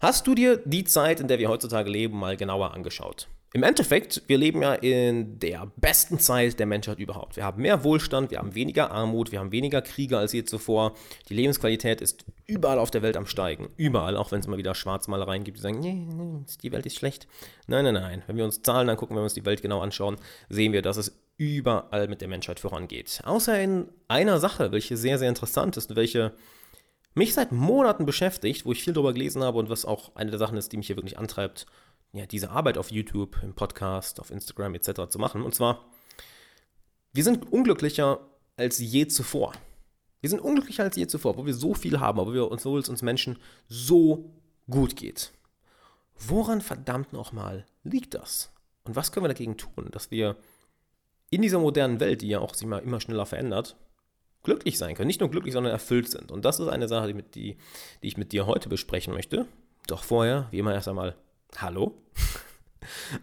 Hast du dir die Zeit, in der wir heutzutage leben, mal genauer angeschaut? Im Endeffekt, wir leben ja in der besten Zeit der Menschheit überhaupt. Wir haben mehr Wohlstand, wir haben weniger Armut, wir haben weniger Kriege als je zuvor. Die Lebensqualität ist überall auf der Welt am Steigen. Überall, auch wenn es immer wieder Schwarzmalereien gibt, die sagen, nee, nee, die Welt ist schlecht. Nein, nein, nein. Wenn wir uns Zahlen angucken, wenn wir uns die Welt genau anschauen, sehen wir, dass es überall mit der Menschheit vorangeht. Außer in einer Sache, welche sehr, sehr interessant ist und welche mich seit Monaten beschäftigt, wo ich viel darüber gelesen habe und was auch eine der Sachen ist, die mich hier wirklich antreibt, ja, diese Arbeit auf YouTube, im Podcast, auf Instagram etc. zu machen. Und zwar, wir sind unglücklicher als je zuvor. Wir sind unglücklicher als je zuvor, wo wir so viel haben, obwohl wir uns, obwohl es uns Menschen so gut geht. Woran verdammt nochmal liegt das? Und was können wir dagegen tun, dass wir in dieser modernen Welt, die ja auch sich mal immer schneller verändert, glücklich sein können. Nicht nur glücklich, sondern erfüllt sind. Und das ist eine Sache, die, die, die ich mit dir heute besprechen möchte. Doch vorher, wie immer, erst einmal Hallo.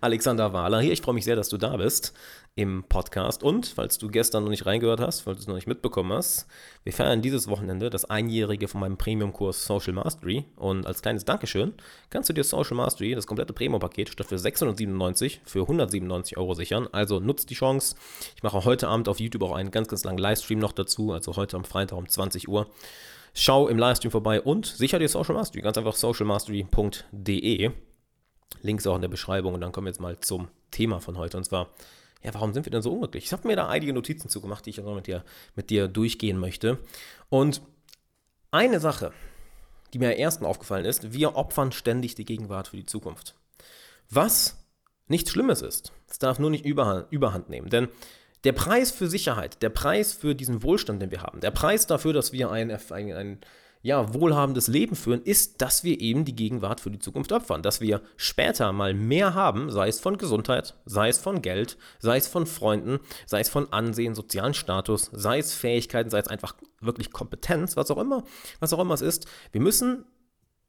Alexander Wahler hier. Ich freue mich sehr, dass du da bist im Podcast. Und falls du gestern noch nicht reingehört hast, falls du es noch nicht mitbekommen hast, wir feiern dieses Wochenende das Einjährige von meinem Premium-Kurs Social Mastery. Und als kleines Dankeschön kannst du dir Social Mastery, das komplette Premium-Paket, statt für 697 für 197 Euro sichern. Also nutzt die Chance. Ich mache heute Abend auf YouTube auch einen ganz, ganz langen Livestream noch dazu, also heute am Freitag um 20 Uhr. Schau im Livestream vorbei und sicher dir Social Mastery. Ganz einfach socialmastery.de. Links auch in der Beschreibung. Und dann kommen wir jetzt mal zum Thema von heute. Und zwar, ja, warum sind wir denn so unglücklich? Ich habe mir da einige Notizen zugemacht, die ich auch mit dir, mit dir durchgehen möchte. Und eine Sache, die mir am ersten aufgefallen ist, wir opfern ständig die Gegenwart für die Zukunft. Was nichts Schlimmes ist. Es darf nur nicht Überhand, Überhand nehmen. Denn der Preis für Sicherheit, der Preis für diesen Wohlstand, den wir haben, der Preis dafür, dass wir ein, ein, ein ja, wohlhabendes Leben führen, ist, dass wir eben die Gegenwart für die Zukunft opfern. Dass wir später mal mehr haben, sei es von Gesundheit, sei es von Geld, sei es von Freunden, sei es von Ansehen, sozialen Status, sei es Fähigkeiten, sei es einfach wirklich Kompetenz, was auch immer, was auch immer es ist. Wir müssen,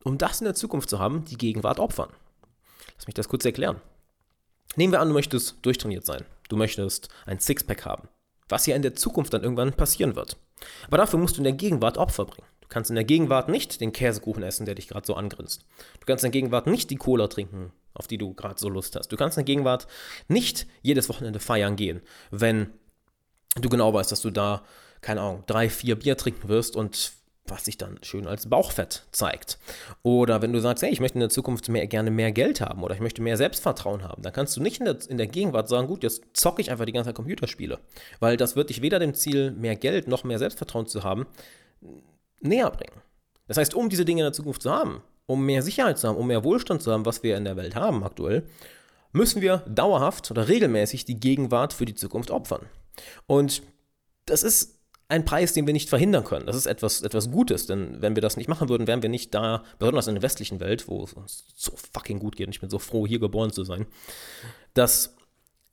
um das in der Zukunft zu haben, die Gegenwart opfern. Lass mich das kurz erklären. Nehmen wir an, du möchtest durchtrainiert sein. Du möchtest ein Sixpack haben. Was ja in der Zukunft dann irgendwann passieren wird. Aber dafür musst du in der Gegenwart Opfer bringen. Du kannst in der Gegenwart nicht den Käsekuchen essen, der dich gerade so angrinst. Du kannst in der Gegenwart nicht die Cola trinken, auf die du gerade so Lust hast. Du kannst in der Gegenwart nicht jedes Wochenende feiern gehen, wenn du genau weißt, dass du da, keine Ahnung, drei, vier Bier trinken wirst und was sich dann schön als Bauchfett zeigt. Oder wenn du sagst, hey, ich möchte in der Zukunft mehr, gerne mehr Geld haben oder ich möchte mehr Selbstvertrauen haben, dann kannst du nicht in der, in der Gegenwart sagen, gut, jetzt zocke ich einfach die ganze Zeit Computerspiele. Weil das wird dich weder dem Ziel, mehr Geld noch mehr Selbstvertrauen zu haben, näher bringen. Das heißt, um diese Dinge in der Zukunft zu haben, um mehr Sicherheit zu haben, um mehr Wohlstand zu haben, was wir in der Welt haben aktuell, müssen wir dauerhaft oder regelmäßig die Gegenwart für die Zukunft opfern. Und das ist ein Preis, den wir nicht verhindern können. Das ist etwas, etwas Gutes, denn wenn wir das nicht machen würden, wären wir nicht da, besonders in der westlichen Welt, wo es uns so fucking gut geht und ich bin so froh, hier geboren zu sein, dass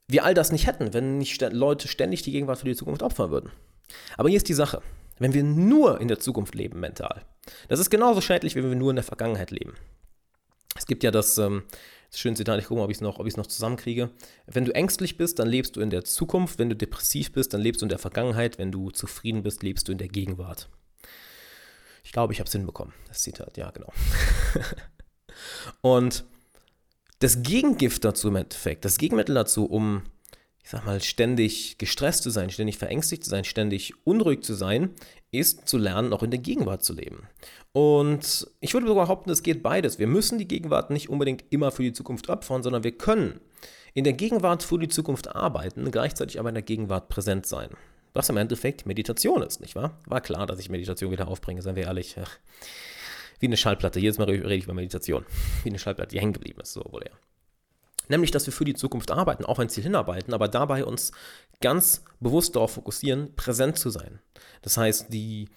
wir all das nicht hätten, wenn nicht Leute ständig die Gegenwart für die Zukunft opfern würden. Aber hier ist die Sache wenn wir nur in der Zukunft leben mental. Das ist genauso schädlich, wie wenn wir nur in der Vergangenheit leben. Es gibt ja das, ähm, das schöne Zitat, ich gucke mal, ob ich es noch, noch zusammenkriege. Wenn du ängstlich bist, dann lebst du in der Zukunft. Wenn du depressiv bist, dann lebst du in der Vergangenheit. Wenn du zufrieden bist, lebst du in der Gegenwart. Ich glaube, ich habe es hinbekommen, das Zitat, ja, genau. Und das Gegengift dazu im Endeffekt, das Gegenmittel dazu, um ich sag mal, ständig gestresst zu sein, ständig verängstigt zu sein, ständig unruhig zu sein, ist zu lernen, auch in der Gegenwart zu leben. Und ich würde sogar behaupten, es geht beides. Wir müssen die Gegenwart nicht unbedingt immer für die Zukunft opfern, sondern wir können in der Gegenwart für die Zukunft arbeiten, gleichzeitig aber in der Gegenwart präsent sein. Was im Endeffekt Meditation ist, nicht wahr? War klar, dass ich Meditation wieder aufbringe, seien wir ehrlich. Wie eine Schallplatte. Jedes Mal rede ich über Meditation. Wie eine Schallplatte, die hängen geblieben ist, so wohl eher. Nämlich, dass wir für die Zukunft arbeiten, auf ein Ziel hinarbeiten, aber dabei uns ganz bewusst darauf fokussieren, präsent zu sein. Das heißt, die,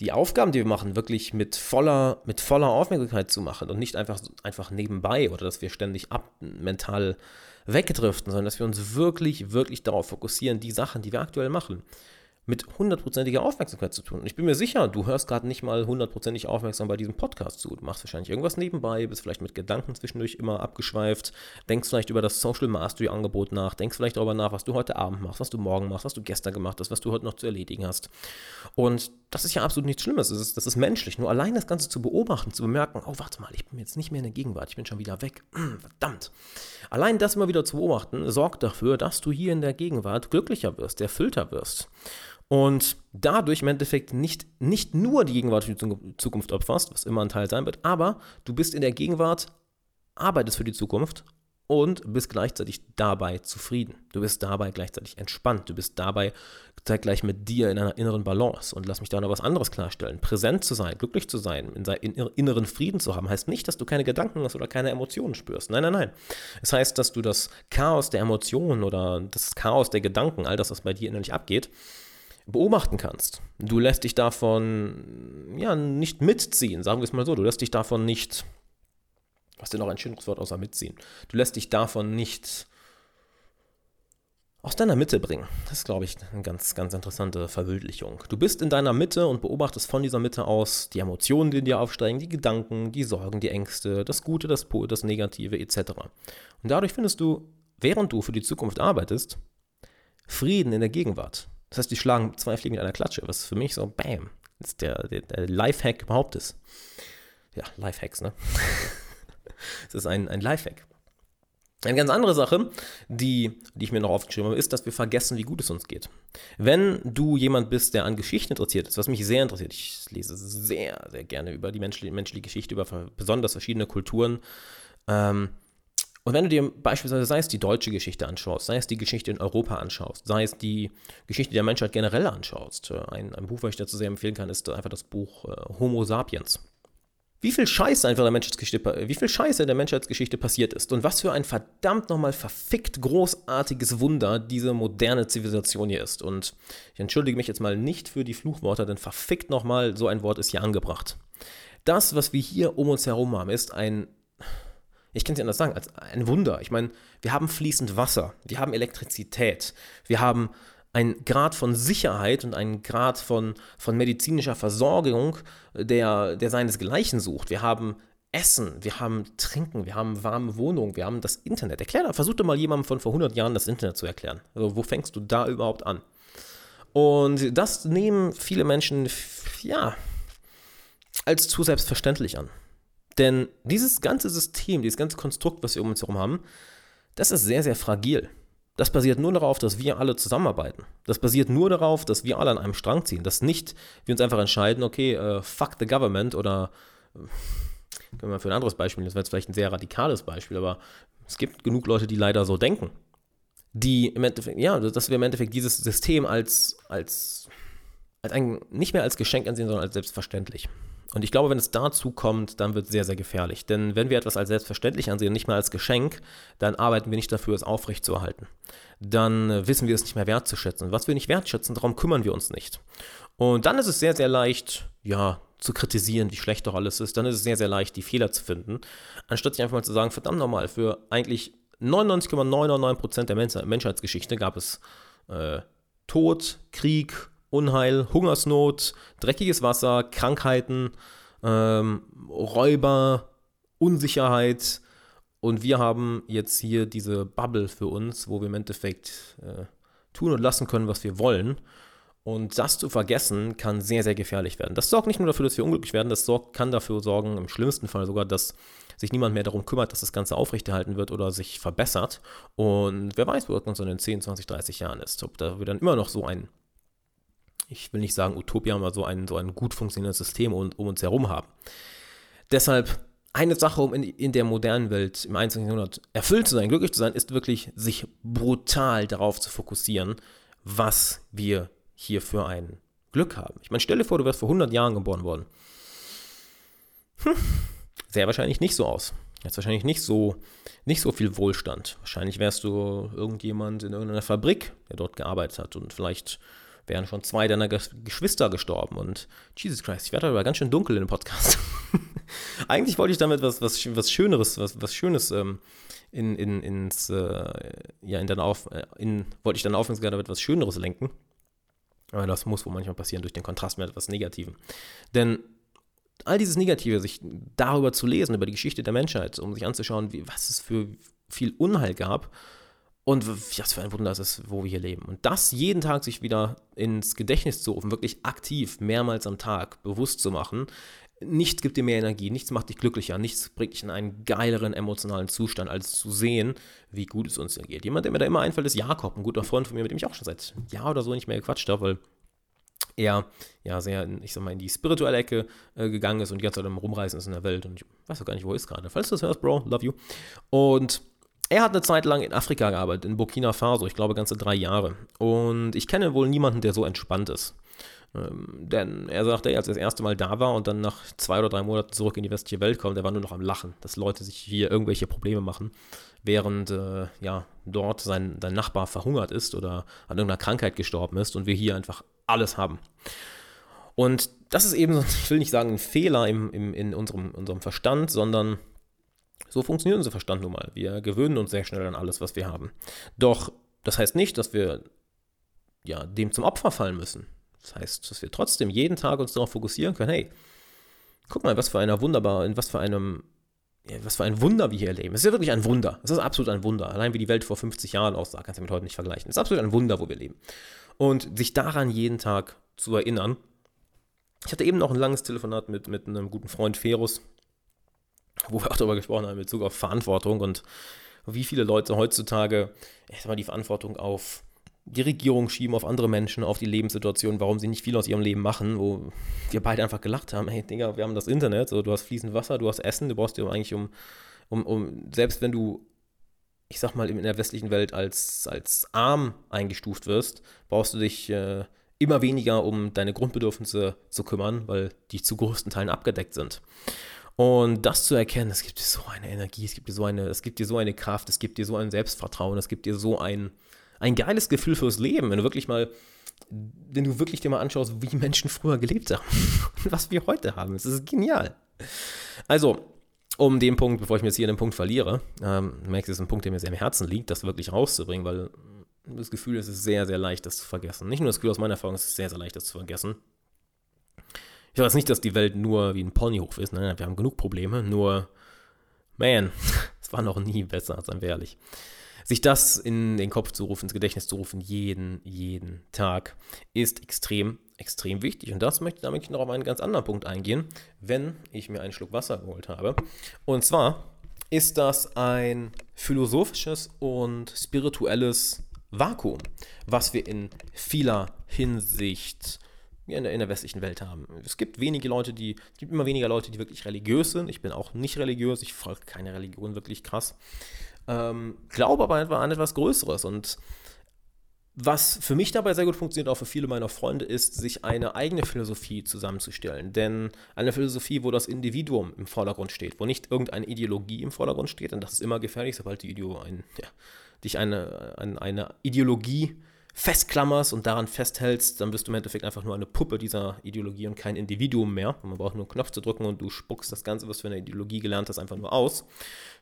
die Aufgaben, die wir machen, wirklich mit voller, mit voller Aufmerksamkeit zu machen und nicht einfach, einfach nebenbei oder dass wir ständig ab, mental weggedriften, sondern dass wir uns wirklich, wirklich darauf fokussieren, die Sachen, die wir aktuell machen, mit hundertprozentiger Aufmerksamkeit zu tun. Und ich bin mir sicher, du hörst gerade nicht mal hundertprozentig aufmerksam bei diesem Podcast zu. Du machst wahrscheinlich irgendwas nebenbei, bist vielleicht mit Gedanken zwischendurch immer abgeschweift, denkst vielleicht über das Social Mastery Angebot nach, denkst vielleicht darüber nach, was du heute Abend machst, was du morgen machst, was du gestern gemacht hast, was du heute noch zu erledigen hast. Und das ist ja absolut nichts Schlimmes. Das ist, das ist menschlich. Nur allein das Ganze zu beobachten, zu bemerken, oh, warte mal, ich bin jetzt nicht mehr in der Gegenwart, ich bin schon wieder weg. Verdammt. Allein das immer wieder zu beobachten, sorgt dafür, dass du hier in der Gegenwart glücklicher wirst, erfüllter wirst und dadurch im Endeffekt nicht, nicht nur die Gegenwart für die Zukunft opferst, was immer ein Teil sein wird, aber du bist in der Gegenwart, arbeitest für die Zukunft und bist gleichzeitig dabei zufrieden. Du bist dabei gleichzeitig entspannt. Du bist dabei zeitgleich mit dir in einer inneren Balance. Und lass mich da noch was anderes klarstellen. Präsent zu sein, glücklich zu sein, in, in inneren Frieden zu haben, heißt nicht, dass du keine Gedanken hast oder keine Emotionen spürst. Nein, nein, nein. Es heißt, dass du das Chaos der Emotionen oder das Chaos der Gedanken, all das, was bei dir innerlich abgeht, beobachten kannst. Du lässt dich davon ja nicht mitziehen, sagen wir es mal so. Du lässt dich davon nicht, was denn noch ein schönes Wort außer mitziehen? Du lässt dich davon nicht aus deiner Mitte bringen. Das ist, glaube ich, eine ganz, ganz interessante Verwildlichung. Du bist in deiner Mitte und beobachtest von dieser Mitte aus die Emotionen, die in dir aufsteigen, die Gedanken, die Sorgen, die Ängste, das Gute, das, das Negative etc. Und dadurch findest du, während du für die Zukunft arbeitest, Frieden in der Gegenwart. Das heißt, die schlagen zwei Fliegen mit einer Klatsche, was für mich so, bam, ist der, der, der Lifehack überhaupt ist. Ja, Lifehacks, ne? Es ist ein, ein Lifehack. Eine ganz andere Sache, die, die ich mir noch aufgeschrieben habe, ist, dass wir vergessen, wie gut es uns geht. Wenn du jemand bist, der an Geschichten interessiert ist, was mich sehr interessiert, ich lese sehr, sehr gerne über die menschliche, menschliche Geschichte, über besonders verschiedene Kulturen, ähm, und wenn du dir beispielsweise, sei es die deutsche Geschichte anschaust, sei es die Geschichte in Europa anschaust, sei es die Geschichte der Menschheit generell anschaust, äh, ein, ein Buch, was ich dazu sehr empfehlen kann, ist einfach das Buch äh, Homo Sapiens. Wie viel Scheiße einfach der Menschheitsgeschichte, wie viel Scheiße in der Menschheitsgeschichte passiert ist und was für ein verdammt nochmal verfickt großartiges Wunder diese moderne Zivilisation hier ist. Und ich entschuldige mich jetzt mal nicht für die Fluchworte, denn verfickt nochmal, so ein Wort ist hier angebracht. Das, was wir hier um uns herum haben, ist ein ich kann es nicht anders sagen, als ein Wunder. Ich meine, wir haben fließend Wasser, wir haben Elektrizität, wir haben einen Grad von Sicherheit und einen Grad von, von medizinischer Versorgung, der, der seinesgleichen sucht. Wir haben Essen, wir haben Trinken, wir haben warme Wohnungen, wir haben das Internet. Erklär, versuch doch mal jemandem von vor 100 Jahren das Internet zu erklären. Also wo fängst du da überhaupt an? Und das nehmen viele Menschen, ja, als zu selbstverständlich an. Denn dieses ganze System, dieses ganze Konstrukt, was wir um uns herum haben, das ist sehr, sehr fragil. Das basiert nur darauf, dass wir alle zusammenarbeiten. Das basiert nur darauf, dass wir alle an einem Strang ziehen. Dass nicht wir uns einfach entscheiden, okay, uh, fuck the government oder uh, können wir für ein anderes Beispiel, das wäre jetzt vielleicht ein sehr radikales Beispiel, aber es gibt genug Leute, die leider so denken. Die im Endeffekt, ja, dass wir im Endeffekt dieses System als, als, als ein, nicht mehr als Geschenk ansehen, sondern als selbstverständlich. Und ich glaube, wenn es dazu kommt, dann wird es sehr, sehr gefährlich. Denn wenn wir etwas als selbstverständlich ansehen, nicht mehr als Geschenk, dann arbeiten wir nicht dafür, es aufrechtzuerhalten. Dann äh, wissen wir es nicht mehr wertzuschätzen. Was wir nicht wertschätzen, darum kümmern wir uns nicht. Und dann ist es sehr, sehr leicht, ja, zu kritisieren, wie schlecht doch alles ist. Dann ist es sehr, sehr leicht, die Fehler zu finden. Anstatt sich einfach mal zu sagen, verdammt nochmal, für eigentlich 99,999% der Menschheitsgeschichte gab es äh, Tod, Krieg, Unheil, Hungersnot, dreckiges Wasser, Krankheiten, ähm, Räuber, Unsicherheit. Und wir haben jetzt hier diese Bubble für uns, wo wir im Endeffekt äh, tun und lassen können, was wir wollen. Und das zu vergessen, kann sehr, sehr gefährlich werden. Das sorgt nicht nur dafür, dass wir unglücklich werden, das sorgt, kann dafür sorgen, im schlimmsten Fall sogar, dass sich niemand mehr darum kümmert, dass das Ganze aufrechterhalten wird oder sich verbessert. Und wer weiß, wo das in den 10, 20, 30 Jahren ist. Ob da wir dann immer noch so ein ich will nicht sagen Utopia, aber so ein, so ein gut funktionierendes System um, um uns herum haben. Deshalb eine Sache, um in, in, der modernen Welt im 21. Jahrhundert erfüllt zu sein, glücklich zu sein, ist wirklich, sich brutal darauf zu fokussieren, was wir hier für ein Glück haben. Ich meine, stell dir vor, du wärst vor 100 Jahren geboren worden. Hm, sehr wahrscheinlich nicht so aus. Jetzt wahrscheinlich nicht so, nicht so viel Wohlstand. Wahrscheinlich wärst du irgendjemand in irgendeiner Fabrik, der dort gearbeitet hat und vielleicht wären schon zwei deiner Geschwister gestorben. Und Jesus Christ, ich werde aber ganz schön dunkel in dem Podcast. Eigentlich wollte ich damit was, was, was Schöneres, was, was Schönes ähm, in, in, ins, äh, ja, in deine Auf, äh, in, wollte ich deine Aufmerksamkeit damit was Schöneres lenken. Aber das muss wohl manchmal passieren durch den Kontrast mit etwas Negativem. Denn all dieses Negative, sich darüber zu lesen, über die Geschichte der Menschheit, um sich anzuschauen, wie, was es für viel Unheil gab und was für ein Wunder es ist, wo wir hier leben. Und das jeden Tag sich wieder ins Gedächtnis zu rufen, wirklich aktiv, mehrmals am Tag bewusst zu machen, nichts gibt dir mehr Energie, nichts macht dich glücklicher, nichts bringt dich in einen geileren emotionalen Zustand, als zu sehen, wie gut es uns hier geht. Jemand, der mir da immer einfällt, ist Jakob, ein guter Freund von mir, mit dem ich auch schon seit Jahr oder so nicht mehr gequatscht habe, weil er ja sehr, ich sag mal, in die spirituelle Ecke äh, gegangen ist und die ganze Zeit am Rumreisen ist in der Welt und ich weiß auch gar nicht, wo er ist gerade. Falls du das hörst, Bro, love you. Und er hat eine Zeit lang in Afrika gearbeitet, in Burkina Faso, ich glaube ganze drei Jahre. Und ich kenne wohl niemanden, der so entspannt ist. Ähm, denn er sagte, als er das erste Mal da war und dann nach zwei oder drei Monaten zurück in die westliche Welt kommt, er war nur noch am Lachen, dass Leute sich hier irgendwelche Probleme machen, während äh, ja, dort sein, sein Nachbar verhungert ist oder an irgendeiner Krankheit gestorben ist und wir hier einfach alles haben. Und das ist eben, ich will nicht sagen, ein Fehler im, im, in unserem, unserem Verstand, sondern so funktioniert unser Verstand nun mal. Wir gewöhnen uns sehr schnell an alles, was wir haben. Doch das heißt nicht, dass wir ja, dem zum Opfer fallen müssen. Das heißt, dass wir trotzdem jeden Tag uns darauf fokussieren können, hey, guck mal, was für einer wunderbar, in was für einem, ja, was für ein Wunder wir hier erleben. Es ist ja wirklich ein Wunder. Es ist absolut ein Wunder. Allein wie die Welt vor 50 Jahren aussah, kannst du mit heute nicht vergleichen. Es ist absolut ein Wunder, wo wir leben. Und sich daran jeden Tag zu erinnern. Ich hatte eben noch ein langes Telefonat mit, mit einem guten Freund Ferus, wo wir auch darüber gesprochen haben, in Bezug auf Verantwortung und wie viele Leute heutzutage, ich sag mal, die Verantwortung auf die Regierung schieben auf andere Menschen, auf die Lebenssituation, warum sie nicht viel aus ihrem Leben machen, wo wir beide einfach gelacht haben, hey Digga, wir haben das Internet, so, du hast fließend Wasser, du hast Essen, du brauchst dir eigentlich um, um, um, selbst wenn du, ich sag mal, in der westlichen Welt als, als arm eingestuft wirst, brauchst du dich äh, immer weniger um deine Grundbedürfnisse zu kümmern, weil die zu größten Teilen abgedeckt sind. Und das zu erkennen, es gibt dir so eine Energie, es gibt dir so eine, es gibt dir so eine Kraft, es gibt dir so ein Selbstvertrauen, es gibt dir so ein, ein geiles Gefühl fürs Leben, wenn du wirklich mal, wenn du wirklich dir mal anschaust, wie Menschen früher gelebt haben und was wir heute haben. Es ist genial. Also, um den Punkt, bevor ich mir jetzt hier den Punkt verliere, ähm, merkst du, es ist ein Punkt, der mir sehr am Herzen liegt, das wirklich rauszubringen, weil das Gefühl ist, es ist sehr, sehr leicht, das zu vergessen. Nicht nur das Gefühl aus meiner Erfahrung, es ist sehr, sehr leicht, das zu vergessen. Ich weiß nicht, dass die Welt nur wie ein Ponyhof ist, nein, wir haben genug Probleme, nur, man, es war noch nie besser, seien wir ehrlich sich das in den Kopf zu rufen, ins Gedächtnis zu rufen, jeden, jeden Tag, ist extrem, extrem wichtig. Und das möchte ich damit noch auf einen ganz anderen Punkt eingehen, wenn ich mir einen Schluck Wasser geholt habe. Und zwar ist das ein philosophisches und spirituelles Vakuum, was wir in vieler Hinsicht in der, in der, westlichen Welt haben. Es gibt wenige Leute, die, es gibt immer weniger Leute, die wirklich religiös sind. Ich bin auch nicht religiös, ich folge keine Religion wirklich krass. Ähm, glaube aber an etwas Größeres. Und was für mich dabei sehr gut funktioniert, auch für viele meiner Freunde, ist, sich eine eigene Philosophie zusammenzustellen. Denn eine Philosophie, wo das Individuum im Vordergrund steht, wo nicht irgendeine Ideologie im Vordergrund steht, und das ist immer gefährlich, sobald die Ideo ein, ja, dich eine, eine, eine Ideologie festklammerst und daran festhältst, dann bist du im Endeffekt einfach nur eine Puppe dieser Ideologie und kein Individuum mehr. man braucht nur einen Knopf zu drücken und du spuckst das Ganze, was du in der Ideologie gelernt hast, einfach nur aus.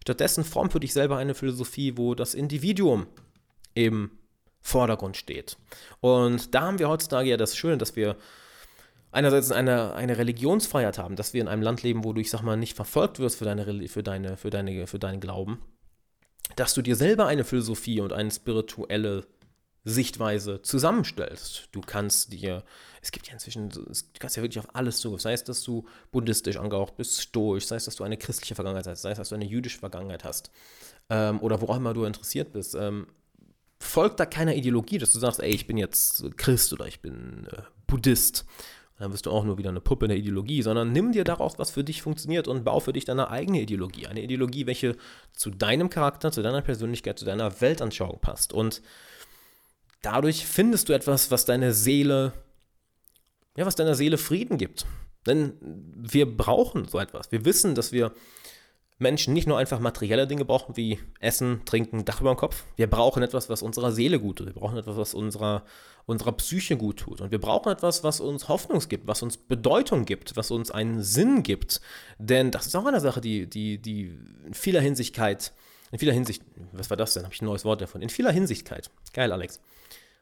Stattdessen form für dich selber eine Philosophie, wo das Individuum im Vordergrund steht. Und da haben wir heutzutage ja das Schöne, dass wir einerseits eine, eine Religionsfreiheit haben, dass wir in einem Land leben, wo du, ich sag mal, nicht verfolgt wirst für deine, für deine, für deine, für deinen Glauben, dass du dir selber eine Philosophie und eine spirituelle Sichtweise zusammenstellst. Du kannst dir, es gibt ja inzwischen, du kannst ja wirklich auf alles zugreifen. Sei es, dass du buddhistisch angehaucht bist, stoisch, sei es, dass du eine christliche Vergangenheit hast, sei es, dass du eine jüdische Vergangenheit hast ähm, oder wo auch immer du interessiert bist. Ähm, folgt da keiner Ideologie, dass du sagst, ey, ich bin jetzt Christ oder ich bin äh, Buddhist. dann wirst du auch nur wieder eine Puppe in der Ideologie, sondern nimm dir daraus, was für dich funktioniert und bau für dich deine eigene Ideologie. Eine Ideologie, welche zu deinem Charakter, zu deiner Persönlichkeit, zu deiner Weltanschauung passt. Und dadurch findest du etwas, was deine Seele, ja, was deiner Seele Frieden gibt. Denn wir brauchen so etwas. Wir wissen, dass wir Menschen nicht nur einfach materielle Dinge brauchen, wie Essen, Trinken, Dach über dem Kopf. Wir brauchen etwas, was unserer Seele gut tut. Wir brauchen etwas, was unserer, unserer Psyche gut tut. Und wir brauchen etwas, was uns Hoffnung gibt, was uns Bedeutung gibt, was uns einen Sinn gibt. Denn das ist auch eine Sache, die, die, die in vieler Hinsichtkeit, in vieler Hinsicht, was war das denn? Habe ich ein neues Wort davon? In vieler Hinsichtkeit. Geil, Alex.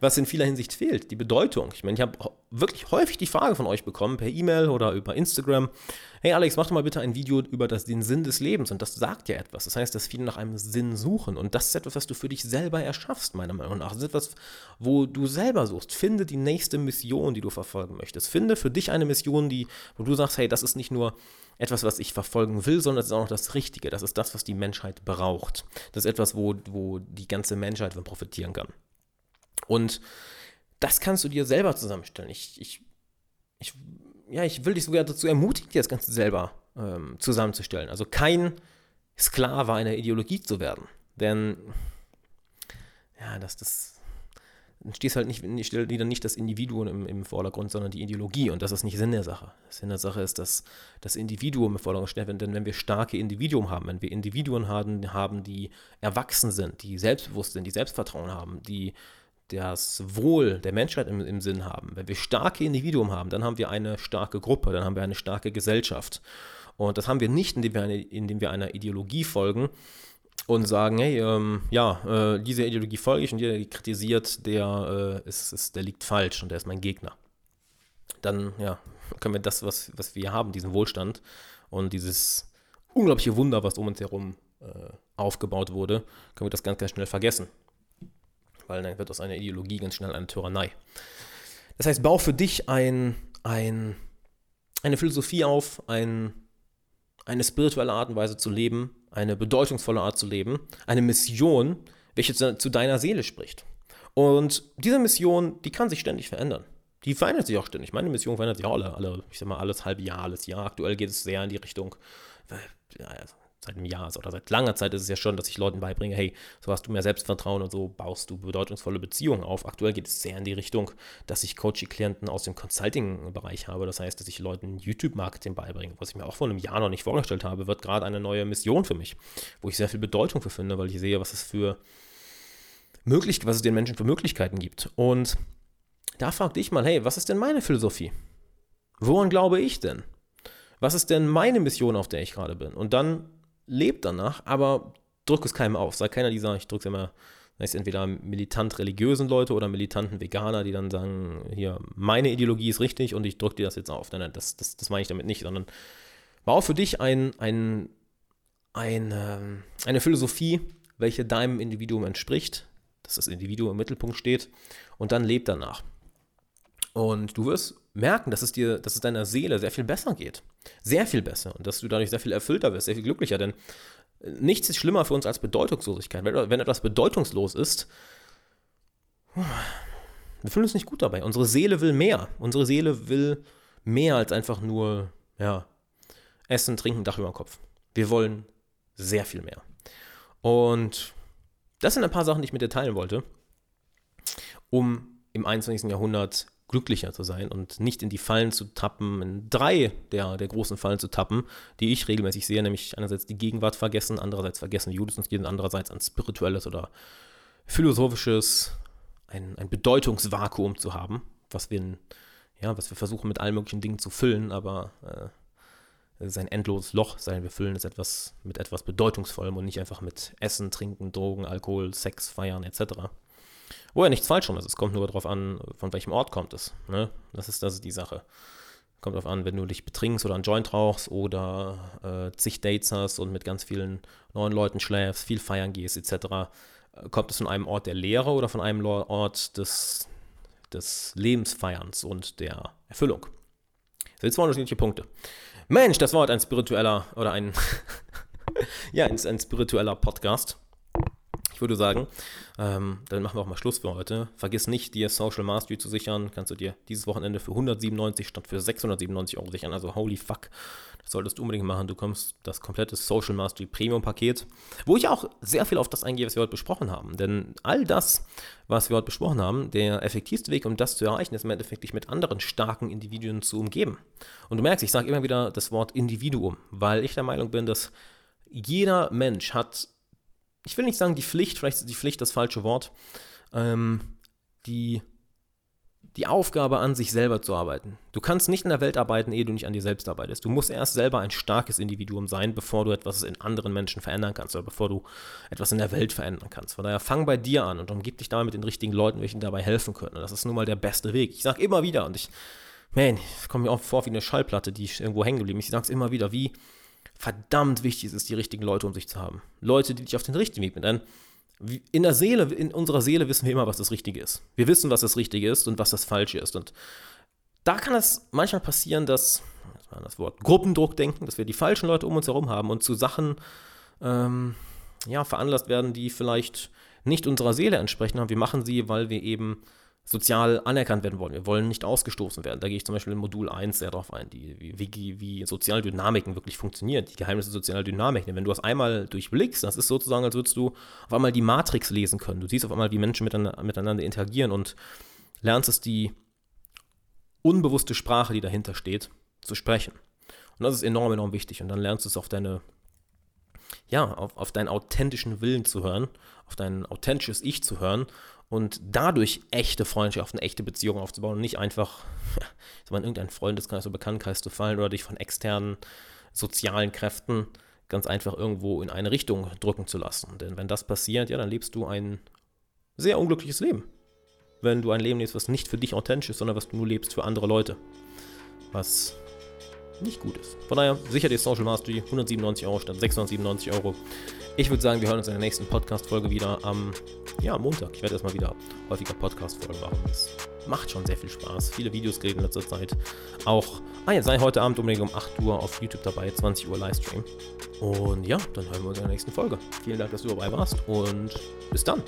was in vieler Hinsicht fehlt, die Bedeutung. Ich meine, ich habe wirklich häufig die Frage von euch bekommen, per E-Mail oder über Instagram, hey Alex, mach doch mal bitte ein Video über das, den Sinn des Lebens. Und das sagt ja etwas. Das heißt, dass viele nach einem Sinn suchen. Und das ist etwas, was du für dich selber erschaffst, meiner Meinung nach. Das ist etwas, wo du selber suchst. Finde die nächste Mission, die du verfolgen möchtest. Finde für dich eine Mission, die, wo du sagst, hey, das ist nicht nur etwas, was ich verfolgen will, sondern es ist auch noch das Richtige. Das ist das, was die Menschheit braucht. Das ist etwas, wo, wo die ganze Menschheit von profitieren kann. Und das kannst du dir selber zusammenstellen. Ich, ich, ich, ja, ich will dich sogar dazu ermutigen, dir das Ganze selber ähm, zusammenzustellen. Also kein Sklave einer Ideologie zu werden. Denn ja, das, das dann stehst halt nicht, steht wieder nicht das Individuum im, im, Vordergrund, sondern die Ideologie. Und das ist nicht Sinn der Sache. Sinn der Sache ist, dass das Individuum im Vordergrund steht. Denn wenn wir starke Individuen haben, wenn wir Individuen haben, haben, die erwachsen sind, die selbstbewusst sind, die Selbstvertrauen haben, die das Wohl der Menschheit im, im Sinn haben, wenn wir starke Individuen haben, dann haben wir eine starke Gruppe, dann haben wir eine starke Gesellschaft. Und das haben wir nicht, indem wir, eine, indem wir einer Ideologie folgen und sagen, hey, ähm, ja, äh, dieser Ideologie folge ich und jeder, der kritisiert, der, äh, ist, ist, der liegt falsch und der ist mein Gegner. Dann, ja, können wir das, was, was wir haben, diesen Wohlstand und dieses unglaubliche Wunder, was um uns herum äh, aufgebaut wurde, können wir das ganz, ganz schnell vergessen weil dann wird aus einer Ideologie ganz schnell eine Tyrannei. Das heißt, bau für dich ein, ein, eine Philosophie auf, ein, eine spirituelle Art und Weise zu leben, eine bedeutungsvolle Art zu leben, eine Mission, welche zu, zu deiner Seele spricht. Und diese Mission, die kann sich ständig verändern. Die verändert sich auch ständig. Meine Mission verändert sich auch alle, alle ich sag mal, alles halbe Jahr, alles Jahr. Aktuell geht es sehr in die Richtung, ja, also seit einem Jahr oder seit langer Zeit ist es ja schon, dass ich Leuten beibringe, hey, so hast du mehr Selbstvertrauen und so baust du bedeutungsvolle Beziehungen auf. Aktuell geht es sehr in die Richtung, dass ich Coaching-Klienten aus dem Consulting-Bereich habe. Das heißt, dass ich Leuten YouTube-Marketing beibringe, was ich mir auch vor einem Jahr noch nicht vorgestellt habe, wird gerade eine neue Mission für mich, wo ich sehr viel Bedeutung für finde, weil ich sehe, was es für möglich, was es den Menschen für Möglichkeiten gibt. Und da fragte ich mal, hey, was ist denn meine Philosophie? Woran glaube ich denn? Was ist denn meine Mission, auf der ich gerade bin? Und dann lebt danach, aber drück es keinem auf. Sei keiner dieser, ich drücke es immer, heißt entweder militant religiösen Leute oder militanten Veganer, die dann sagen, hier, meine Ideologie ist richtig und ich drücke dir das jetzt auf. Nein, nein, das, das, das meine ich damit nicht, sondern bau für dich ein, ein, ein, ähm, eine Philosophie, welche deinem Individuum entspricht, dass das Individuum im Mittelpunkt steht und dann lebt danach. Und du wirst merken, dass es dir, dass es deiner Seele sehr viel besser geht. Sehr viel besser. Und dass du dadurch sehr viel erfüllter wirst, sehr viel glücklicher. Denn äh, nichts ist schlimmer für uns als Bedeutungslosigkeit. Wenn, etwas bedeutungslos ist, wir fühlen uns nicht gut dabei. Unsere Seele will mehr. Unsere Seele will mehr als einfach nur, ja, Essen, Trinken, Dach über dem Kopf. Wir wollen sehr viel mehr. Und das sind ein paar Sachen, die ich mit dir teilen wollte, um im 21. Jahrhundert glücklicher zu sein und nicht in die Fallen zu tappen, in drei der, der großen Fallen zu tappen, die ich regelmäßig sehe, nämlich einerseits die Gegenwart vergessen, andererseits vergessen Judas und jeden andererseits ein spirituelles oder philosophisches, ein, ein Bedeutungsvakuum zu haben, was wir, ja, was wir versuchen mit allen möglichen Dingen zu füllen, aber äh, es ist ein endloses Loch, sondern wir füllen es etwas mit etwas Bedeutungsvollem und nicht einfach mit Essen, Trinken, Drogen, Alkohol, Sex, Feiern etc. Wo ja nichts falsch schon ist. Es kommt nur darauf an, von welchem Ort kommt es. Ne? Das, ist, das die Sache. Kommt darauf an, wenn du dich betrinkst oder einen Joint rauchst oder äh, zig Dates hast und mit ganz vielen neuen Leuten schläfst, viel feiern gehst etc. Äh, kommt es von einem Ort der Lehre oder von einem Ort des, des Lebensfeierns und der Erfüllung? Das sind zwei unterschiedliche Punkte. Mensch, das war heute ein spiritueller oder ein, ja, ein, ein spiritueller Podcast würde sagen, ähm, dann machen wir auch mal Schluss für heute. Vergiss nicht, dir Social Mastery zu sichern. Kannst du dir dieses Wochenende für 197 statt für 697 Euro sichern. Also holy fuck. Das solltest du unbedingt machen. Du kommst das komplette Social Mastery Premium Paket, wo ich auch sehr viel auf das eingehe, was wir heute besprochen haben. Denn all das, was wir heute besprochen haben, der effektivste Weg, um das zu erreichen, ist im Endeffekt, dich mit anderen starken Individuen zu umgeben. Und du merkst, ich sage immer wieder das Wort Individuum, weil ich der Meinung bin, dass jeder Mensch hat ich will nicht sagen die Pflicht, vielleicht ist die Pflicht das falsche Wort, ähm, die die Aufgabe an sich selber zu arbeiten. Du kannst nicht in der Welt arbeiten, ehe du nicht an dir selbst arbeitest. Du musst erst selber ein starkes Individuum sein, bevor du etwas in anderen Menschen verändern kannst oder bevor du etwas in der Welt verändern kannst. Von daher fang bei dir an und umgib dich da mit den richtigen Leuten, welche dir dabei helfen können. Und das ist nun mal der beste Weg. Ich sage immer wieder und ich, man, ich komme mir auch vor wie eine Schallplatte, die irgendwo hängen geblieben ist. Ich sage es immer wieder, wie verdammt wichtig es ist, die richtigen Leute um sich zu haben. Leute, die dich auf den richtigen Weg bringen in der Seele, in unserer Seele wissen wir immer, was das Richtige ist. Wir wissen, was das Richtige ist und was das Falsche ist. Und da kann es manchmal passieren, dass, das war das Wort, Gruppendruck denken, dass wir die falschen Leute um uns herum haben und zu Sachen ähm, ja, veranlasst werden, die vielleicht nicht unserer Seele entsprechen. Wir machen sie, weil wir eben sozial anerkannt werden wollen. Wir wollen nicht ausgestoßen werden. Da gehe ich zum Beispiel in Modul 1 sehr darauf ein, die, wie, wie soziale Dynamiken wirklich funktionieren, die Geheimnisse sozialer Dynamiken. Wenn du das einmal durchblickst, das ist sozusagen, als würdest du auf einmal die Matrix lesen können. Du siehst auf einmal, wie Menschen miteinander, miteinander interagieren und lernst es, die unbewusste Sprache, die dahinter steht, zu sprechen. Und das ist enorm, enorm wichtig. Und dann lernst du es auf deine, ja, auf, auf deinen authentischen Willen zu hören, auf dein authentisches Ich zu hören und dadurch echte Freundschaften, echte Beziehungen aufzubauen und nicht einfach in irgendeinen Freundeskreis oder Bekanntenkreis zu fallen oder dich von externen sozialen Kräften ganz einfach irgendwo in eine Richtung drücken zu lassen. Denn wenn das passiert, ja, dann lebst du ein sehr unglückliches Leben. Wenn du ein Leben lebst, was nicht für dich authentisch ist, sondern was du nur lebst für andere Leute. Was nicht gut ist. Von daher, sicher die Social Mastery, 197 Euro statt 697 Euro. Ich würde sagen, wir hören uns in der nächsten Podcast-Folge wieder am ja, Montag. Ich werde erstmal wieder häufiger Podcast-Folgen machen. Das macht schon sehr viel Spaß. Viele Videos geredet in letzter Zeit. Auch, ah ja, sei heute Abend unbedingt um 8 Uhr auf YouTube dabei, 20 Uhr Livestream. Und ja, dann hören wir uns in der nächsten Folge. Vielen Dank, dass du dabei warst und bis dann.